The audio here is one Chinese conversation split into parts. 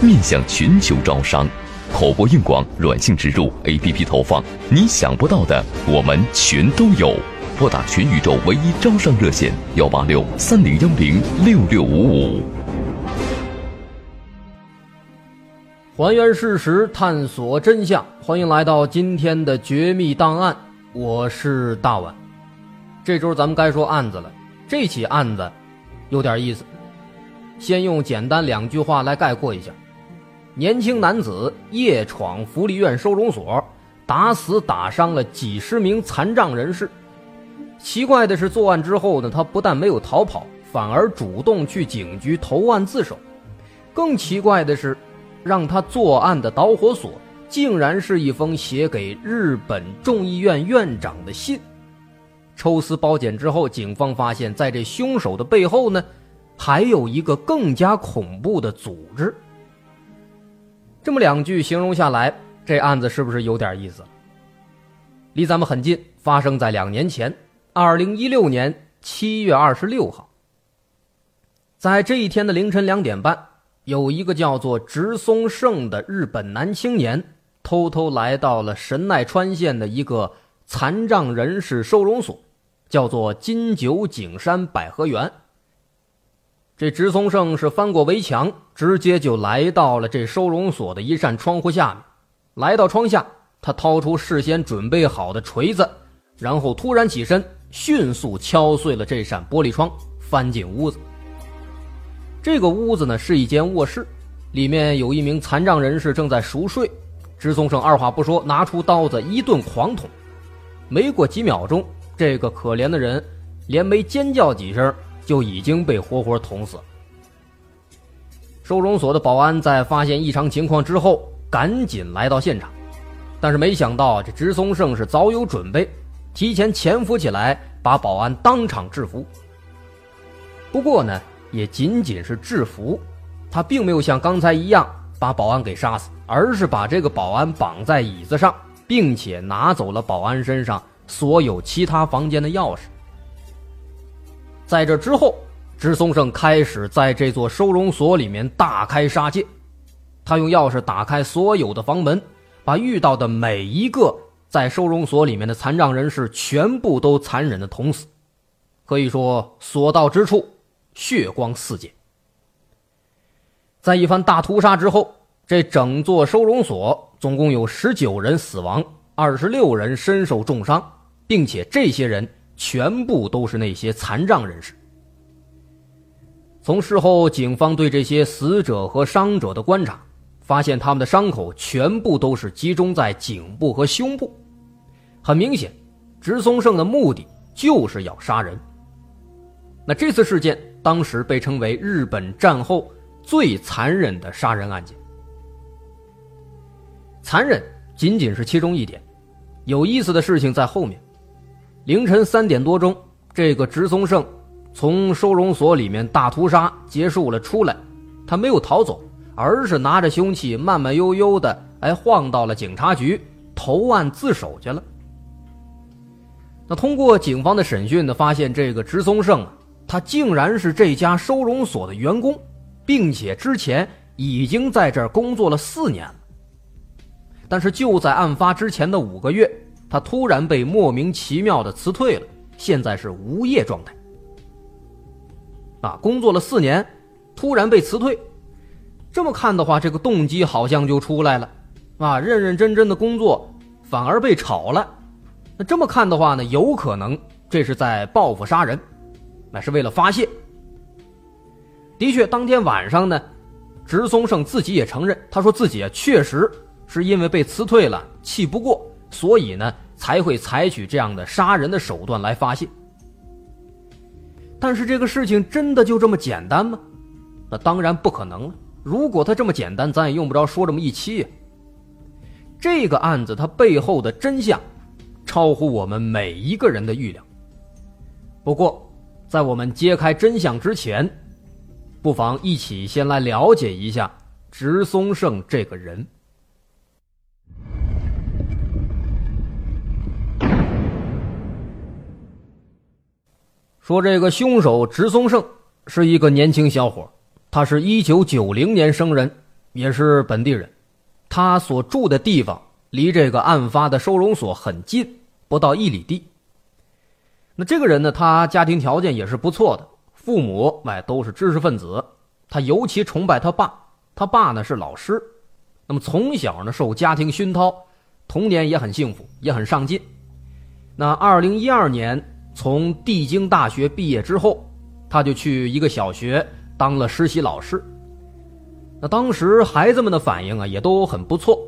面向全球招商，口播硬广、软性植入、APP 投放，你想不到的我们全都有。拨打全宇宙唯一招商热线：幺八六三零幺零六六五五。还原事实，探索真相，欢迎来到今天的绝密档案。我是大碗。这周咱们该说案子了。这起案子有点意思，先用简单两句话来概括一下。年轻男子夜闯福利院收容所，打死打伤了几十名残障人士。奇怪的是，作案之后呢，他不但没有逃跑，反而主动去警局投案自首。更奇怪的是，让他作案的导火索，竟然是一封写给日本众议院院长的信。抽丝剥茧之后，警方发现，在这凶手的背后呢，还有一个更加恐怖的组织。这么两句形容下来，这案子是不是有点意思？离咱们很近，发生在两年前，二零一六年七月二十六号。在这一天的凌晨两点半，有一个叫做直松胜的日本男青年，偷偷来到了神奈川县的一个残障人士收容所，叫做金九景山百合园。这直松胜是翻过围墙，直接就来到了这收容所的一扇窗户下面。来到窗下，他掏出事先准备好的锤子，然后突然起身，迅速敲碎了这扇玻璃窗，翻进屋子。这个屋子呢是一间卧室，里面有一名残障人士正在熟睡。直松胜二话不说，拿出刀子一顿狂捅。没过几秒钟，这个可怜的人连没尖叫几声。就已经被活活捅死了。收容所的保安在发现异常情况之后，赶紧来到现场，但是没想到这直松胜是早有准备，提前潜伏起来，把保安当场制服。不过呢，也仅仅是制服，他并没有像刚才一样把保安给杀死，而是把这个保安绑在椅子上，并且拿走了保安身上所有其他房间的钥匙。在这之后，直松胜开始在这座收容所里面大开杀戒。他用钥匙打开所有的房门，把遇到的每一个在收容所里面的残障人士全部都残忍的捅死。可以说，所到之处血光四溅。在一番大屠杀之后，这整座收容所总共有十九人死亡，二十六人身受重伤，并且这些人。全部都是那些残障人士。从事后警方对这些死者和伤者的观察，发现他们的伤口全部都是集中在颈部和胸部。很明显，直松胜的目的就是要杀人。那这次事件当时被称为日本战后最残忍的杀人案件。残忍仅仅是其中一点，有意思的事情在后面。凌晨三点多钟，这个直松胜从收容所里面大屠杀结束了出来，他没有逃走，而是拿着凶器慢慢悠悠的哎晃到了警察局投案自首去了。那通过警方的审讯呢，发现这个直松胜啊，他竟然是这家收容所的员工，并且之前已经在这儿工作了四年了。但是就在案发之前的五个月。他突然被莫名其妙的辞退了，现在是无业状态。啊，工作了四年，突然被辞退，这么看的话，这个动机好像就出来了，啊，认认真真的工作反而被炒了。那这么看的话呢，有可能这是在报复杀人，那是为了发泄。的确，当天晚上呢，直松胜自己也承认，他说自己啊确实是因为被辞退了，气不过，所以呢。才会采取这样的杀人的手段来发泄。但是这个事情真的就这么简单吗？那当然不可能了。如果他这么简单，咱也用不着说这么一期呀。这个案子它背后的真相，超乎我们每一个人的预料。不过，在我们揭开真相之前，不妨一起先来了解一下植松胜这个人。说这个凶手植松胜是一个年轻小伙，他是一九九零年生人，也是本地人。他所住的地方离这个案发的收容所很近，不到一里地。那这个人呢，他家庭条件也是不错的，父母哎都是知识分子，他尤其崇拜他爸，他爸呢是老师，那么从小呢受家庭熏陶，童年也很幸福，也很上进。那二零一二年从帝京大学毕业之后，他就去一个小学当了实习老师。那当时孩子们的反应啊也都很不错，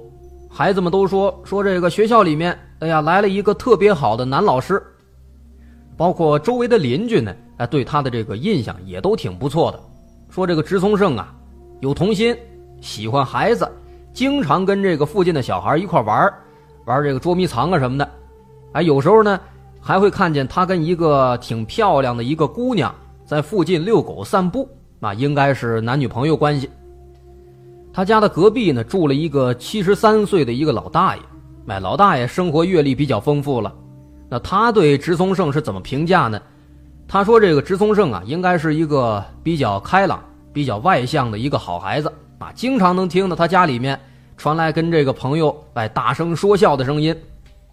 孩子们都说说这个学校里面，哎呀来了一个特别好的男老师。包括周围的邻居呢，哎，对他的这个印象也都挺不错的。说这个植松胜啊，有童心，喜欢孩子，经常跟这个附近的小孩一块玩玩这个捉迷藏啊什么的。哎，有时候呢，还会看见他跟一个挺漂亮的一个姑娘在附近遛狗散步，啊，应该是男女朋友关系。他家的隔壁呢，住了一个七十三岁的一个老大爷，哎，老大爷生活阅历比较丰富了。那他对植松胜是怎么评价呢？他说：“这个植松胜啊，应该是一个比较开朗、比较外向的一个好孩子啊，经常能听到他家里面传来跟这个朋友哎大声说笑的声音，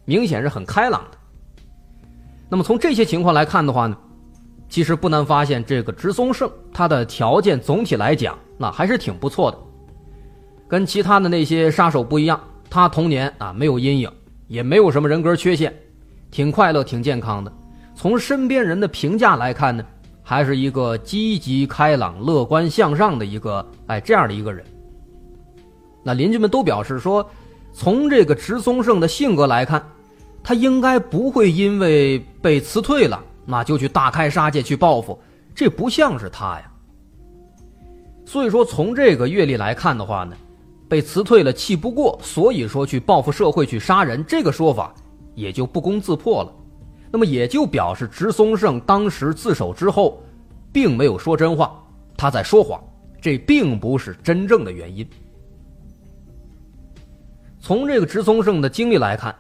明显是很开朗的。那么从这些情况来看的话呢，其实不难发现，这个植松胜他的条件总体来讲那还是挺不错的，跟其他的那些杀手不一样，他童年啊没有阴影，也没有什么人格缺陷。”挺快乐，挺健康的。从身边人的评价来看呢，还是一个积极开朗、乐观向上的一个哎这样的一个人。那邻居们都表示说，从这个植松胜的性格来看，他应该不会因为被辞退了，那就去大开杀戒去报复，这不像是他呀。所以说，从这个阅历来看的话呢，被辞退了气不过，所以说去报复社会去杀人，这个说法。也就不攻自破了，那么也就表示植松胜当时自首之后，并没有说真话，他在说谎，这并不是真正的原因。从这个植松胜的经历来看，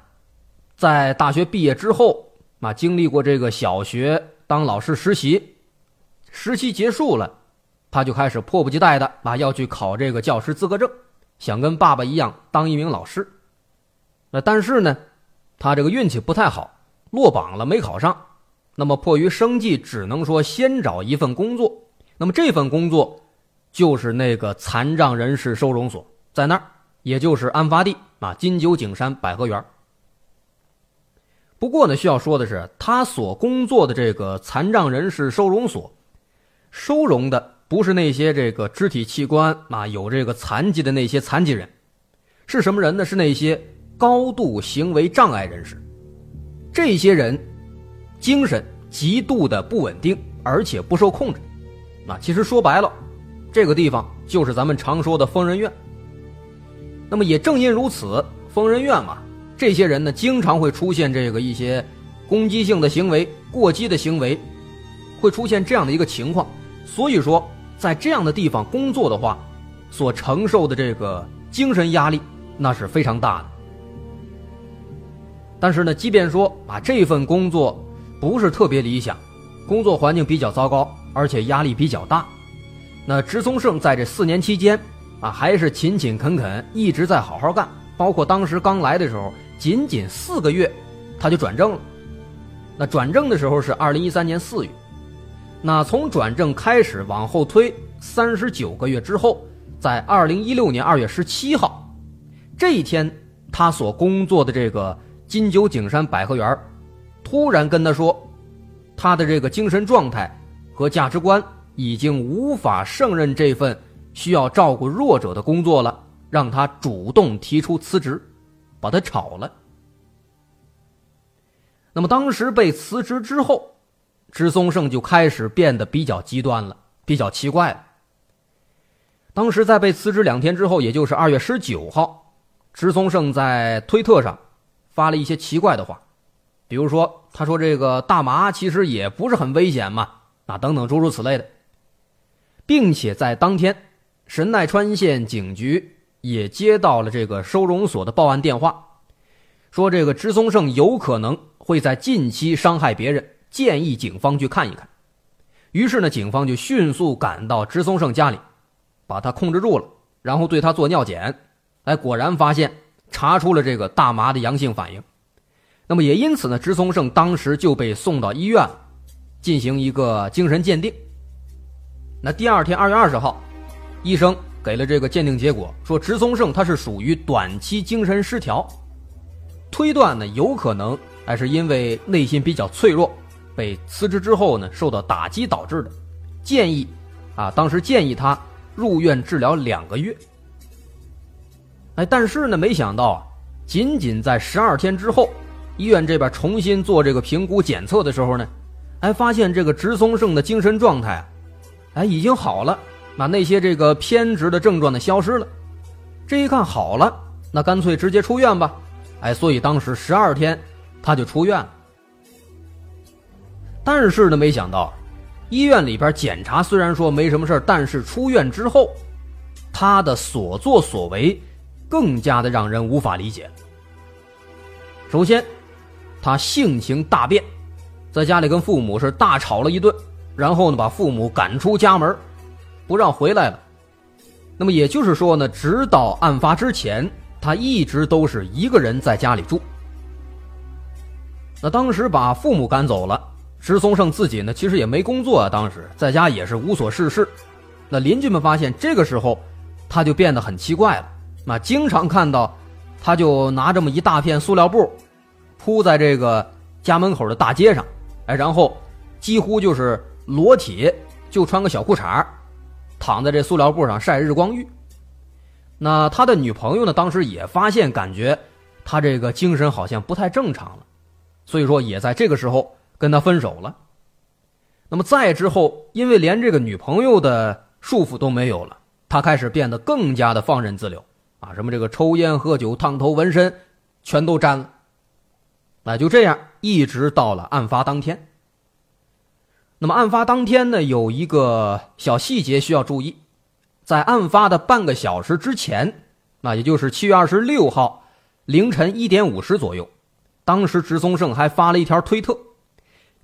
在大学毕业之后啊，经历过这个小学当老师实习，实习结束了，他就开始迫不及待的啊要去考这个教师资格证，想跟爸爸一样当一名老师。那但是呢？他这个运气不太好，落榜了，没考上。那么迫于生计，只能说先找一份工作。那么这份工作就是那个残障人士收容所，在那儿，也就是案发地啊，金九景山百合园。不过呢，需要说的是，他所工作的这个残障人士收容所，收容的不是那些这个肢体器官啊有这个残疾的那些残疾人，是什么人呢？是那些。高度行为障碍人士，这些人精神极度的不稳定，而且不受控制。那其实说白了，这个地方就是咱们常说的疯人院。那么也正因如此，疯人院嘛，这些人呢经常会出现这个一些攻击性的行为、过激的行为，会出现这样的一个情况。所以说，在这样的地方工作的话，所承受的这个精神压力那是非常大的。但是呢，即便说啊，这份工作不是特别理想，工作环境比较糟糕，而且压力比较大，那植松胜在这四年期间啊，还是勤勤恳恳，一直在好好干。包括当时刚来的时候，仅仅四个月，他就转正了。那转正的时候是二零一三年四月，那从转正开始往后推三十九个月之后，在二零一六年二月十七号这一天，他所工作的这个。金九景山百合园突然跟他说，他的这个精神状态和价值观已经无法胜任这份需要照顾弱者的工作了，让他主动提出辞职，把他炒了。那么当时被辞职之后，植松胜就开始变得比较极端了，比较奇怪了。当时在被辞职两天之后，也就是二月十九号，植松胜在推特上发了一些奇怪的话，比如说他说这个大麻其实也不是很危险嘛，啊等等诸如此类的，并且在当天，神奈川县警局也接到了这个收容所的报案电话，说这个植松胜有可能会在近期伤害别人，建议警方去看一看。于是呢，警方就迅速赶到植松胜家里。把他控制住了，然后对他做尿检，哎，果然发现查出了这个大麻的阳性反应。那么也因此呢，植松胜当时就被送到医院进行一个精神鉴定。那第二天，二月二十号，医生给了这个鉴定结果，说植松胜他是属于短期精神失调，推断呢有可能还是因为内心比较脆弱，被辞职之后呢受到打击导致的。建议啊，当时建议他。入院治疗两个月，哎，但是呢，没想到啊，仅仅在十二天之后，医院这边重新做这个评估检测的时候呢，哎，发现这个植松胜的精神状态啊，哎，已经好了，那那些这个偏执的症状呢消失了，这一看好了，那干脆直接出院吧，哎，所以当时十二天他就出院了，但是呢，没想到。医院里边检查虽然说没什么事但是出院之后，他的所作所为更加的让人无法理解。首先，他性情大变，在家里跟父母是大吵了一顿，然后呢把父母赶出家门，不让回来了。那么也就是说呢，直到案发之前，他一直都是一个人在家里住。那当时把父母赶走了。石松胜自己呢，其实也没工作啊，当时在家也是无所事事。那邻居们发现这个时候，他就变得很奇怪了。那经常看到，他就拿这么一大片塑料布，铺在这个家门口的大街上，哎，然后几乎就是裸体，就穿个小裤衩躺在这塑料布上晒日光浴。那他的女朋友呢，当时也发现，感觉他这个精神好像不太正常了，所以说也在这个时候。跟他分手了，那么再之后，因为连这个女朋友的束缚都没有了，他开始变得更加的放任自流啊，什么这个抽烟、喝酒、烫头、纹身，全都沾了。那就这样，一直到了案发当天。那么案发当天呢，有一个小细节需要注意，在案发的半个小时之前，那也就是七月二十六号凌晨一点五十左右，当时植松胜还发了一条推特。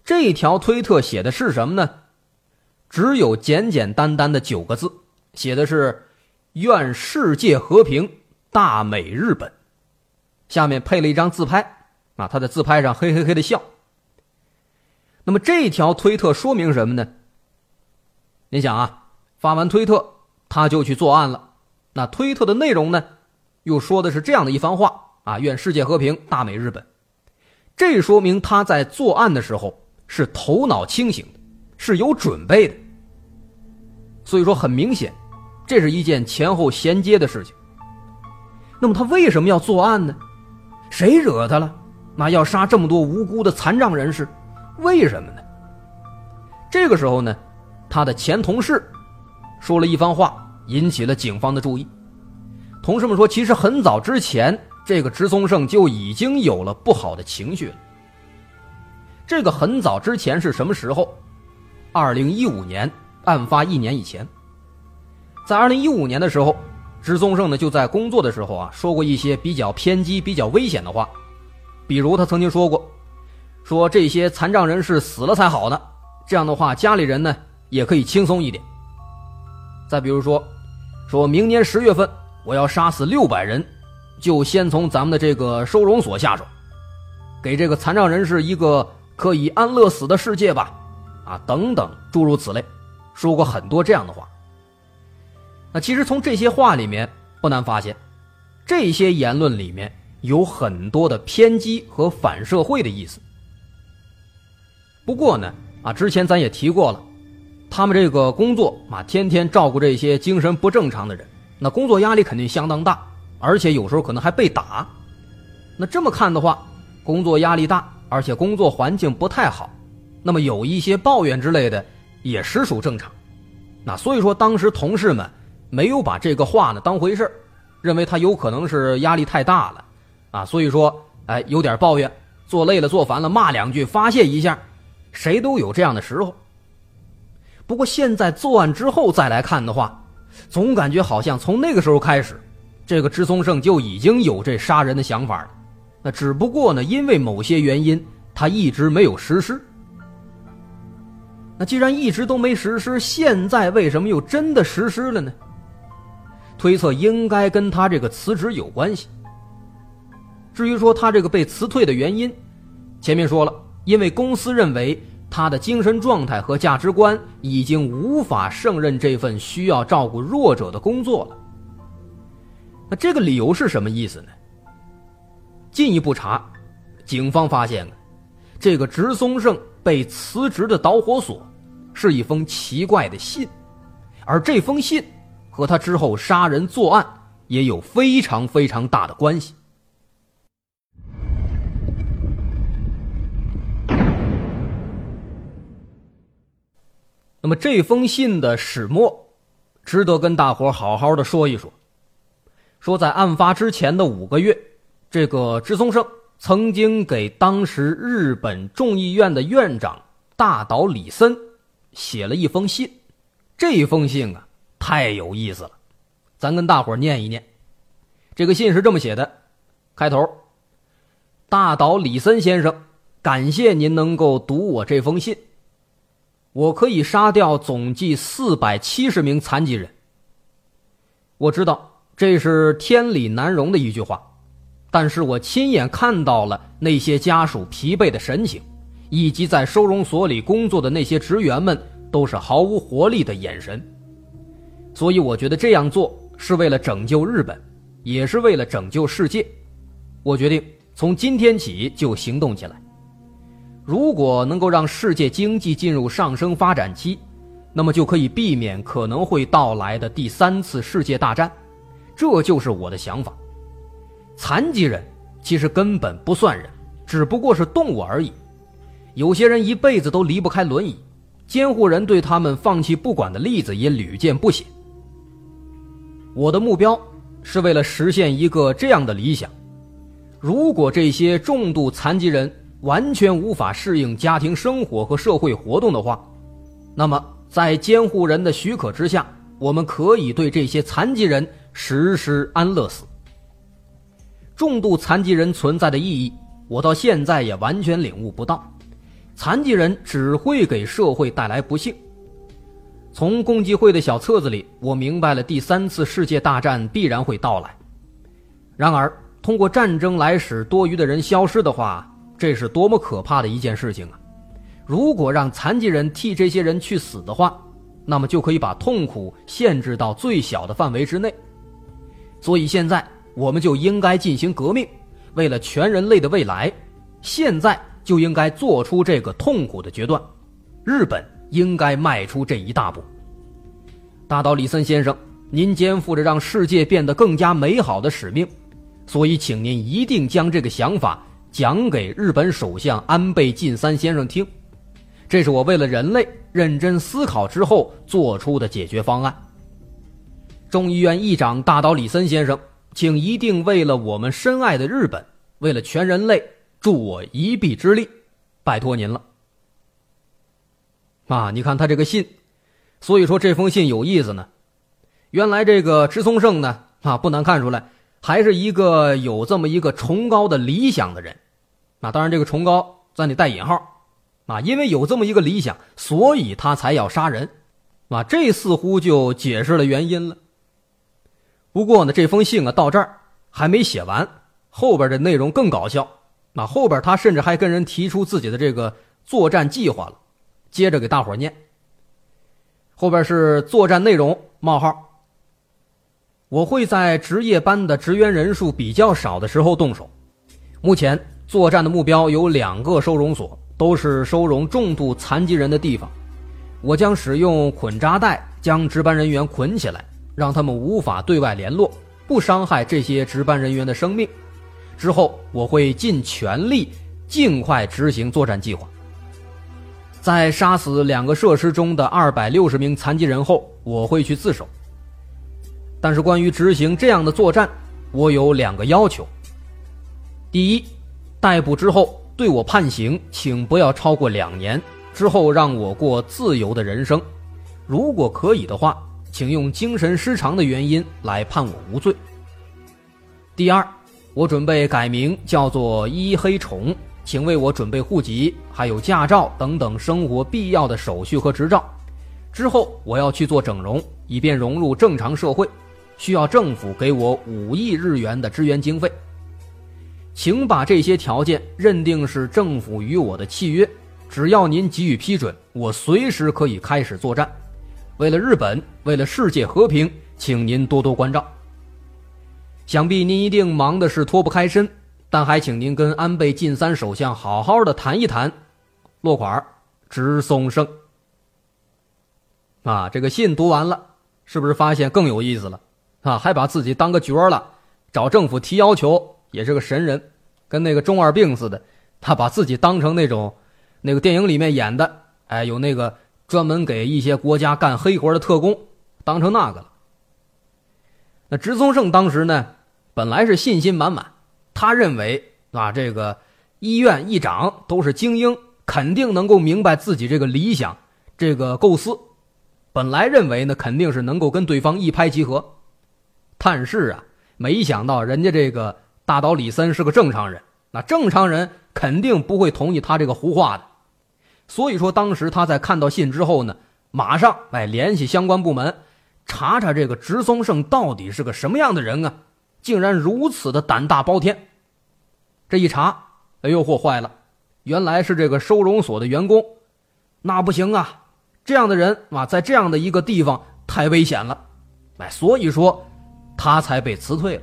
这条推特写的是什么呢？只有简简单单的九个字，写的是“愿世界和平，大美日本”。下面配了一张自拍，啊，他在自拍上嘿嘿嘿的笑。那么这条推特说明什么呢？你想啊，发完推特他就去作案了。那推特的内容呢，又说的是这样的一番话啊：“愿世界和平，大美日本。”这说明他在作案的时候。是头脑清醒的，是有准备的。所以说，很明显，这是一件前后衔接的事情。那么他为什么要作案呢？谁惹他了？那要杀这么多无辜的残障人士，为什么呢？这个时候呢，他的前同事说了一番话，引起了警方的注意。同事们说，其实很早之前，这个植松胜就已经有了不好的情绪了。这个很早之前是什么时候？二零一五年，案发一年以前。在二零一五年的时候，植松胜呢就在工作的时候啊说过一些比较偏激、比较危险的话，比如他曾经说过，说这些残障人士死了才好呢，这样的话家里人呢也可以轻松一点。再比如说，说明年十月份我要杀死六百人，就先从咱们的这个收容所下手，给这个残障人士一个。可以安乐死的世界吧，啊，等等，诸如此类，说过很多这样的话。那其实从这些话里面不难发现，这些言论里面有很多的偏激和反社会的意思。不过呢，啊，之前咱也提过了，他们这个工作啊，天天照顾这些精神不正常的人，那工作压力肯定相当大，而且有时候可能还被打。那这么看的话，工作压力大。而且工作环境不太好，那么有一些抱怨之类的也实属正常。那所以说，当时同事们没有把这个话呢当回事认为他有可能是压力太大了，啊，所以说，哎，有点抱怨，做累了、做烦了，骂两句发泄一下，谁都有这样的时候。不过现在作案之后再来看的话，总感觉好像从那个时候开始，这个支松胜就已经有这杀人的想法了。那只不过呢，因为某些原因，他一直没有实施。那既然一直都没实施，现在为什么又真的实施了呢？推测应该跟他这个辞职有关系。至于说他这个被辞退的原因，前面说了，因为公司认为他的精神状态和价值观已经无法胜任这份需要照顾弱者的工作了。那这个理由是什么意思呢？进一步查，警方发现，这个直松胜被辞职的导火索是一封奇怪的信，而这封信。和他之后杀人作案也有非常非常大的关系。那么这封信的始末，值得跟大伙好好的说一说。说在案发之前的五个月，这个芝松胜曾经给当时日本众议院的院长大岛里森写了一封信，这封信啊。太有意思了，咱跟大伙念一念。这个信是这么写的：开头，大岛李森先生，感谢您能够读我这封信。我可以杀掉总计四百七十名残疾人。我知道这是天理难容的一句话，但是我亲眼看到了那些家属疲惫的神情，以及在收容所里工作的那些职员们都是毫无活力的眼神。所以我觉得这样做是为了拯救日本，也是为了拯救世界。我决定从今天起就行动起来。如果能够让世界经济进入上升发展期，那么就可以避免可能会到来的第三次世界大战。这就是我的想法。残疾人其实根本不算人，只不过是动物而已。有些人一辈子都离不开轮椅，监护人对他们放弃不管的例子也屡见不鲜。我的目标是为了实现一个这样的理想：如果这些重度残疾人完全无法适应家庭生活和社会活动的话，那么在监护人的许可之下，我们可以对这些残疾人实施安乐死。重度残疾人存在的意义，我到现在也完全领悟不到。残疾人只会给社会带来不幸。从共济会的小册子里，我明白了第三次世界大战必然会到来。然而，通过战争来使多余的人消失的话，这是多么可怕的一件事情啊！如果让残疾人替这些人去死的话，那么就可以把痛苦限制到最小的范围之内。所以，现在我们就应该进行革命，为了全人类的未来，现在就应该做出这个痛苦的决断。日本。应该迈出这一大步。大岛李森先生，您肩负着让世界变得更加美好的使命，所以请您一定将这个想法讲给日本首相安倍晋三先生听。这是我为了人类认真思考之后做出的解决方案。众议院议长大岛李森先生，请一定为了我们深爱的日本，为了全人类，助我一臂之力，拜托您了。啊，你看他这个信，所以说这封信有意思呢。原来这个池松胜呢，啊，不难看出来，还是一个有这么一个崇高的理想的人。啊，当然这个崇高咱得带引号，啊，因为有这么一个理想，所以他才要杀人。啊，这似乎就解释了原因了。不过呢，这封信啊到这儿还没写完，后边的内容更搞笑。那后边他甚至还跟人提出自己的这个作战计划了。接着给大伙念。后边是作战内容：冒号。我会在值夜班的职员人数比较少的时候动手。目前作战的目标有两个收容所，都是收容重度残疾人的地方。我将使用捆扎带将值班人员捆起来，让他们无法对外联络，不伤害这些值班人员的生命。之后我会尽全力尽快执行作战计划。在杀死两个设施中的二百六十名残疾人后，我会去自首。但是关于执行这样的作战，我有两个要求。第一，逮捕之后对我判刑，请不要超过两年，之后让我过自由的人生。如果可以的话，请用精神失常的原因来判我无罪。第二，我准备改名叫做一黑虫，请为我准备户籍、还有驾照等等生活必要的手续和执照。之后我要去做整容，以便融入正常社会。需要政府给我五亿日元的支援经费，请把这些条件认定是政府与我的契约，只要您给予批准，我随时可以开始作战。为了日本，为了世界和平，请您多多关照。想必您一定忙的是脱不开身，但还请您跟安倍晋三首相好好的谈一谈。落款：直松胜。啊，这个信读完了，是不是发现更有意思了？啊，还把自己当个角了，找政府提要求也是个神人，跟那个中二病似的。他把自己当成那种，那个电影里面演的，哎，有那个专门给一些国家干黑活的特工，当成那个了。那直松胜当时呢，本来是信心满满，他认为啊，这个医院议长都是精英，肯定能够明白自己这个理想，这个构思。本来认为呢，肯定是能够跟对方一拍即合。但是啊，没想到人家这个大岛李森是个正常人，那正常人肯定不会同意他这个胡话的。所以说，当时他在看到信之后呢，马上哎联系相关部门，查查这个直松胜到底是个什么样的人啊，竟然如此的胆大包天。这一查，哎呦嚯，坏了，原来是这个收容所的员工，那不行啊，这样的人啊，在这样的一个地方太危险了，哎，所以说。他才被辞退了。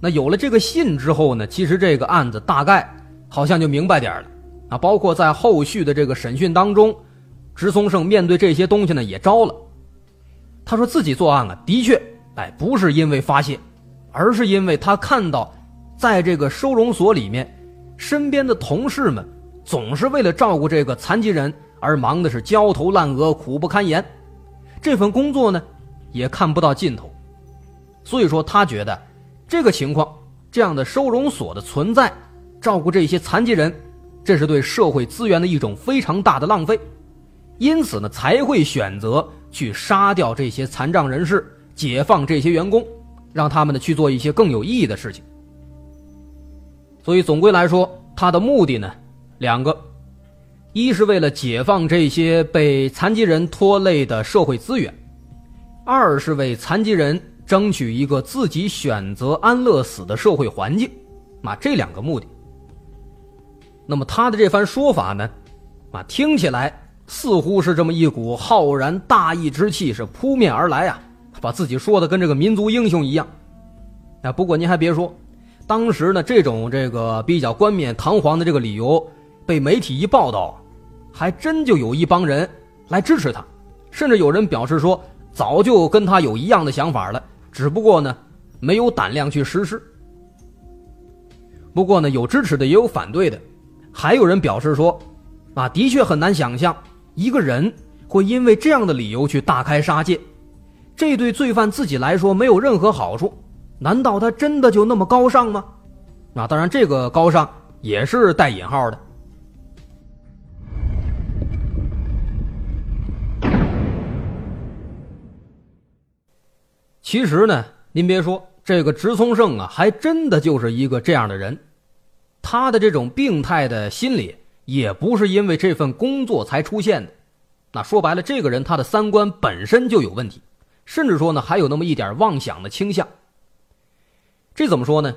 那有了这个信之后呢？其实这个案子大概好像就明白点了啊。包括在后续的这个审讯当中，直松胜面对这些东西呢也招了。他说自己作案啊，的确，哎，不是因为发泄，而是因为他看到，在这个收容所里面，身边的同事们总是为了照顾这个残疾人而忙的是焦头烂额、苦不堪言。这份工作呢？也看不到尽头，所以说他觉得这个情况，这样的收容所的存在，照顾这些残疾人，这是对社会资源的一种非常大的浪费，因此呢才会选择去杀掉这些残障人士，解放这些员工，让他们呢去做一些更有意义的事情。所以总归来说，他的目的呢两个，一是为了解放这些被残疾人拖累的社会资源。二是为残疾人争取一个自己选择安乐死的社会环境，啊，这两个目的。那么他的这番说法呢，啊，听起来似乎是这么一股浩然大义之气是扑面而来啊，把自己说的跟这个民族英雄一样。啊，不过您还别说，当时呢这种这个比较冠冕堂皇的这个理由被媒体一报道，还真就有一帮人来支持他，甚至有人表示说。早就跟他有一样的想法了，只不过呢，没有胆量去实施。不过呢，有支持的，也有反对的，还有人表示说，啊，的确很难想象一个人会因为这样的理由去大开杀戒，这对罪犯自己来说没有任何好处。难道他真的就那么高尚吗？啊，当然，这个高尚也是带引号的。其实呢，您别说，这个直松胜啊，还真的就是一个这样的人。他的这种病态的心理，也不是因为这份工作才出现的。那说白了，这个人他的三观本身就有问题，甚至说呢，还有那么一点妄想的倾向。这怎么说呢？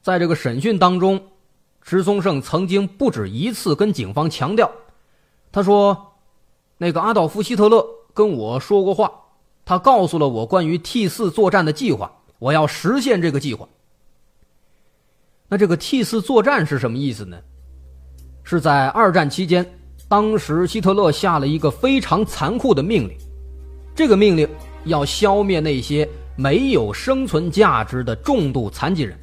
在这个审讯当中，直松胜曾经不止一次跟警方强调，他说：“那个阿道夫·希特勒跟我说过话。”他告诉了我关于 T 四作战的计划，我要实现这个计划。那这个 T 四作战是什么意思呢？是在二战期间，当时希特勒下了一个非常残酷的命令，这个命令要消灭那些没有生存价值的重度残疾人。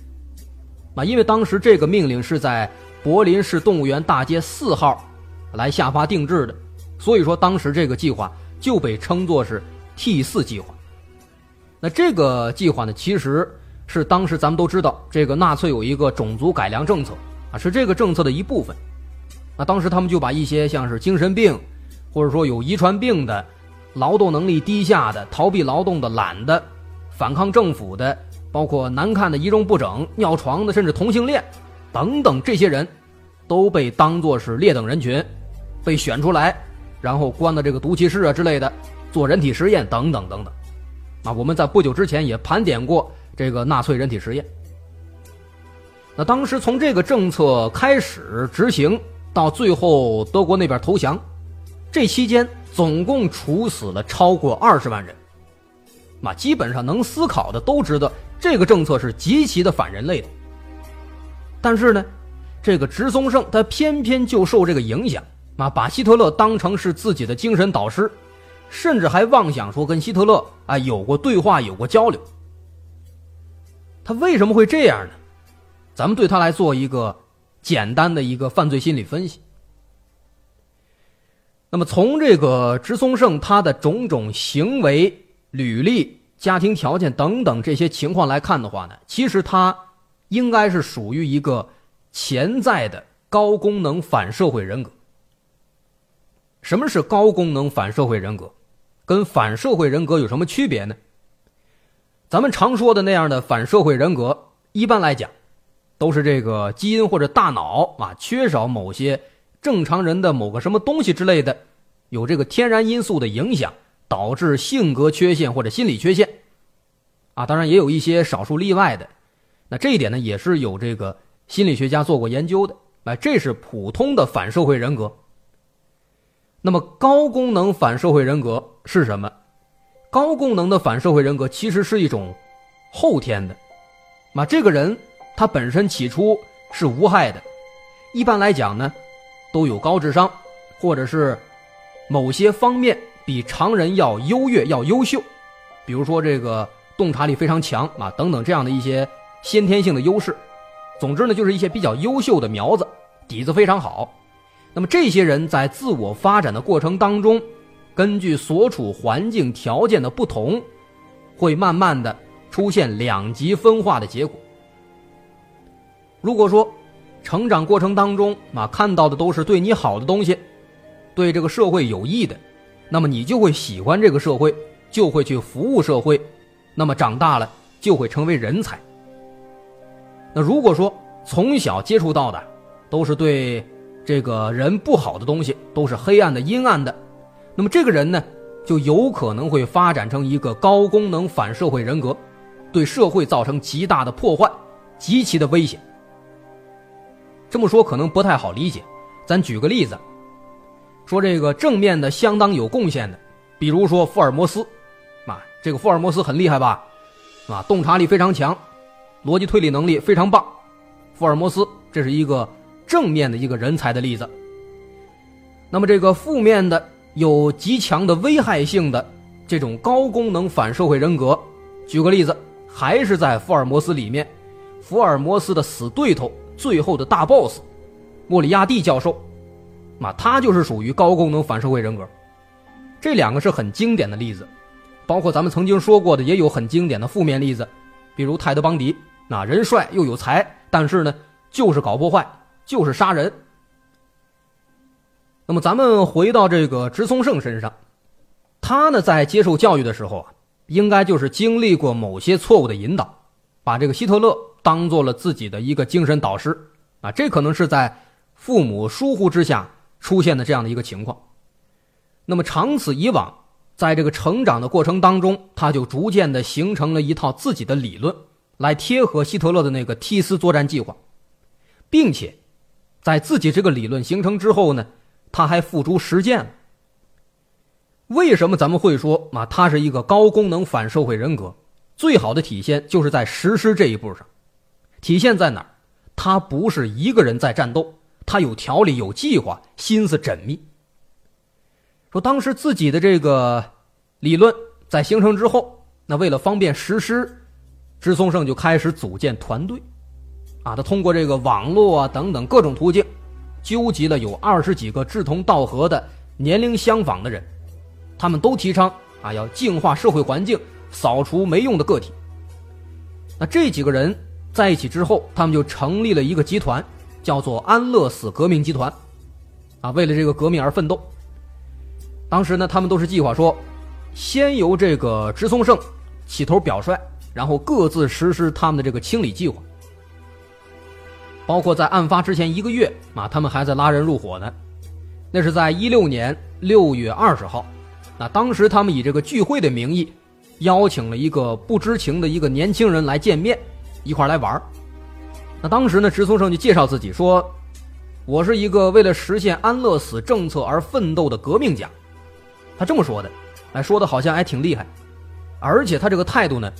啊，因为当时这个命令是在柏林市动物园大街四号来下发定制的，所以说当时这个计划就被称作是。T 四计划，那这个计划呢，其实是当时咱们都知道，这个纳粹有一个种族改良政策啊，是这个政策的一部分。那当时他们就把一些像是精神病，或者说有遗传病的、劳动能力低下的、逃避劳动的、懒的、反抗政府的，包括难看的、仪容不整、尿床的，甚至同性恋等等这些人，都被当作是劣等人群，被选出来，然后关到这个毒气室啊之类的，做人体实验等等等等。啊，我们在不久之前也盘点过这个纳粹人体实验。那当时从这个政策开始执行。到最后，德国那边投降，这期间总共处死了超过二十万人。那基本上能思考的都知道，这个政策是极其的反人类的。但是呢，这个直松胜他偏偏就受这个影响，啊，把希特勒当成是自己的精神导师，甚至还妄想说跟希特勒啊有过对话、有过交流。他为什么会这样呢？咱们对他来做一个。简单的一个犯罪心理分析。那么从这个植松胜他的种种行为、履历、家庭条件等等这些情况来看的话呢，其实他应该是属于一个潜在的高功能反社会人格。什么是高功能反社会人格？跟反社会人格有什么区别呢？咱们常说的那样的反社会人格，一般来讲。都是这个基因或者大脑啊缺少某些正常人的某个什么东西之类的，有这个天然因素的影响，导致性格缺陷或者心理缺陷，啊，当然也有一些少数例外的，那这一点呢也是有这个心理学家做过研究的，哎，这是普通的反社会人格。那么高功能反社会人格是什么？高功能的反社会人格其实是一种后天的，那这个人。他本身起初是无害的，一般来讲呢，都有高智商，或者是某些方面比常人要优越、要优秀，比如说这个洞察力非常强啊等等这样的一些先天性的优势。总之呢，就是一些比较优秀的苗子，底子非常好。那么这些人在自我发展的过程当中，根据所处环境条件的不同，会慢慢的出现两极分化的结果。如果说，成长过程当中啊看到的都是对你好的东西，对这个社会有益的，那么你就会喜欢这个社会，就会去服务社会，那么长大了就会成为人才。那如果说从小接触到的都是对这个人不好的东西，都是黑暗的、阴暗的，那么这个人呢，就有可能会发展成一个高功能反社会人格，对社会造成极大的破坏，极其的危险。这么说可能不太好理解，咱举个例子，说这个正面的相当有贡献的，比如说福尔摩斯，啊，这个福尔摩斯很厉害吧，啊，洞察力非常强，逻辑推理能力非常棒，福尔摩斯这是一个正面的一个人才的例子。那么这个负面的有极强的危害性的这种高功能反社会人格，举个例子，还是在福尔摩斯里面，福尔摩斯的死对头。最后的大 boss，莫里亚蒂教授，那他就是属于高功能反社会人格。这两个是很经典的例子，包括咱们曾经说过的，也有很经典的负面例子，比如泰德邦迪，那人帅又有才，但是呢，就是搞破坏，就是杀人。那么咱们回到这个直松胜身上，他呢在接受教育的时候啊，应该就是经历过某些错误的引导，把这个希特勒。当做了自己的一个精神导师，啊，这可能是在父母疏忽之下出现的这样的一个情况。那么长此以往，在这个成长的过程当中，他就逐渐的形成了一套自己的理论，来贴合希特勒的那个梯斯作战计划，并且在自己这个理论形成之后呢，他还付诸实践了。为什么咱们会说啊，他是一个高功能反社会人格？最好的体现就是在实施这一步上。体现在哪儿？他不是一个人在战斗，他有条理、有计划，心思缜密。说当时自己的这个理论在形成之后，那为了方便实施，支松胜就开始组建团队，啊，他通过这个网络啊等等各种途径，纠集了有二十几个志同道合的、年龄相仿的人，他们都提倡啊要净化社会环境，扫除没用的个体。那这几个人在一起之后，他们就成立了一个集团，叫做安乐死革命集团，啊，为了这个革命而奋斗。当时呢，他们都是计划说，先由这个植松胜起头表率，然后各自实施他们的这个清理计划。包括在案发之前一个月啊，他们还在拉人入伙呢。那是在一六年六月二十号，那当时他们以这个聚会的名义，邀请了一个不知情的一个年轻人来见面，一块来玩那当时呢，植松胜就介绍自己说：“我是一个为了实现安乐死政策而奋斗的革命家。”他这么说的，哎，说的好像还挺厉害，而且他这个态度呢，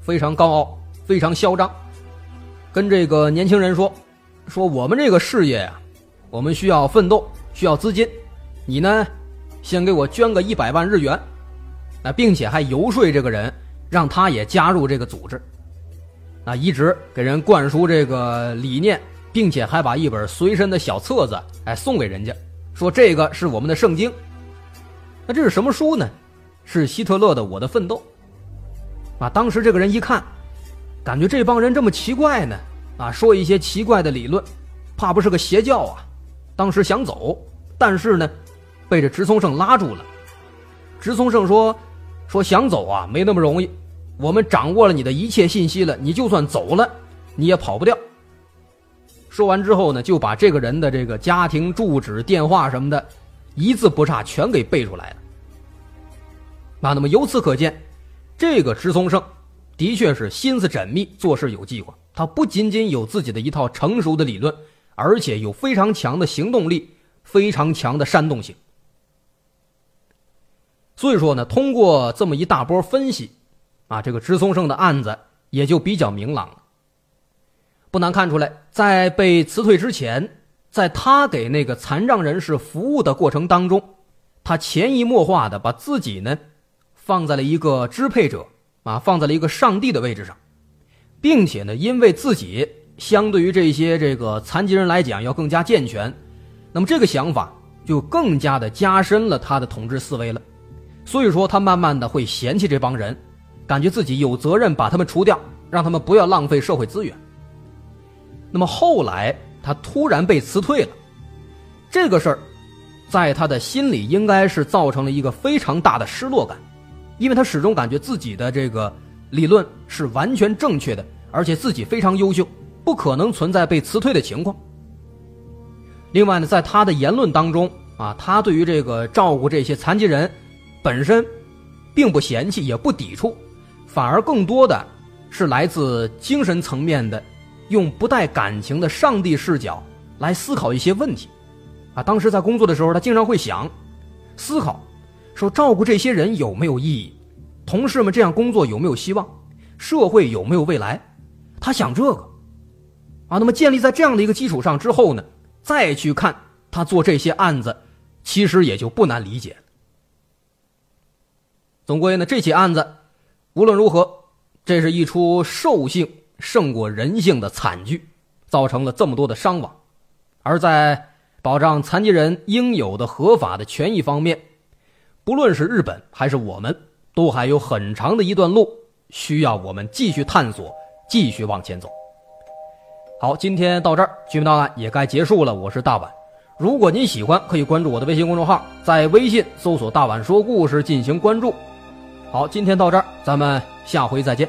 非常高傲，非常嚣张，跟这个年轻人说。说我们这个事业呀，我们需要奋斗，需要资金，你呢，先给我捐个一百万日元，那，并且还游说这个人，让他也加入这个组织，啊，一直给人灌输这个理念，并且还把一本随身的小册子，哎，送给人家，说这个是我们的圣经。那这是什么书呢？是希特勒的《我的奋斗》。啊，当时这个人一看，感觉这帮人这么奇怪呢。啊，说一些奇怪的理论，怕不是个邪教啊？当时想走，但是呢，被这植松胜拉住了。植松胜说：“说想走啊，没那么容易。我们掌握了你的一切信息了，你就算走了，你也跑不掉。”说完之后呢，就把这个人的这个家庭住址、电话什么的，一字不差全给背出来了。那那么由此可见，这个植松胜的确是心思缜密，做事有计划。他不仅仅有自己的一套成熟的理论，而且有非常强的行动力，非常强的煽动性。所以说呢，通过这么一大波分析，啊，这个植松胜的案子也就比较明朗了。不难看出来，在被辞退之前，在他给那个残障人士服务的过程当中，他潜移默化的把自己呢，放在了一个支配者啊，放在了一个上帝的位置上。并且呢，因为自己相对于这些这个残疾人来讲要更加健全，那么这个想法就更加的加深了他的统治思维了。所以说，他慢慢的会嫌弃这帮人，感觉自己有责任把他们除掉，让他们不要浪费社会资源。那么后来他突然被辞退了，这个事儿，在他的心里应该是造成了一个非常大的失落感，因为他始终感觉自己的这个。理论是完全正确的，而且自己非常优秀，不可能存在被辞退的情况。另外呢，在他的言论当中啊，他对于这个照顾这些残疾人本身，并不嫌弃，也不抵触，反而更多的是来自精神层面的，用不带感情的上帝视角来思考一些问题。啊，当时在工作的时候，他经常会想，思考，说照顾这些人有没有意义？同事们这样工作有没有希望？社会有没有未来？他想这个，啊，那么建立在这样的一个基础上之后呢，再去看他做这些案子，其实也就不难理解。总归呢，这起案子无论如何，这是一出兽性胜过人性的惨剧，造成了这么多的伤亡。而在保障残疾人应有的合法的权益方面，不论是日本还是我们。都还有很长的一段路需要我们继续探索，继续往前走。好，今天到这儿，《居民档案》也该结束了。我是大碗，如果您喜欢，可以关注我的微信公众号，在微信搜索“大碗说故事”进行关注。好，今天到这儿，咱们下回再见。